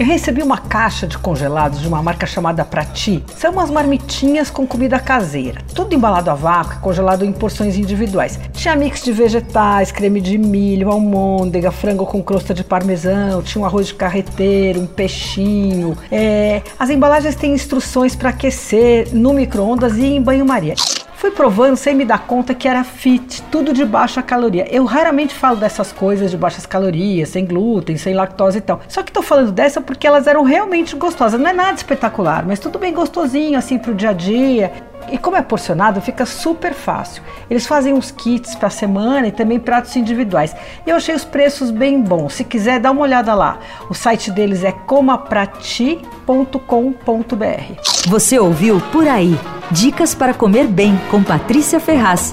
Eu recebi uma caixa de congelados de uma marca chamada Prati. São umas marmitinhas com comida caseira. Tudo embalado a vácuo e congelado em porções individuais. Tinha mix de vegetais, creme de milho, almôndega, frango com crosta de parmesão, tinha um arroz de carreteiro, um peixinho. É... As embalagens têm instruções para aquecer no micro-ondas e em banho-maria. Fui provando sem me dar conta que era fit, tudo de baixa caloria. Eu raramente falo dessas coisas de baixas calorias, sem glúten, sem lactose e tal. Só que tô falando dessa porque elas eram realmente gostosas. Não é nada espetacular, mas tudo bem gostosinho assim pro dia a dia. E como é porcionado, fica super fácil. Eles fazem uns kits para semana e também pratos individuais. E eu achei os preços bem bons. Se quiser, dá uma olhada lá. O site deles é comaprati.com.br. Você ouviu Por Aí. Dicas para comer bem com Patrícia Ferraz.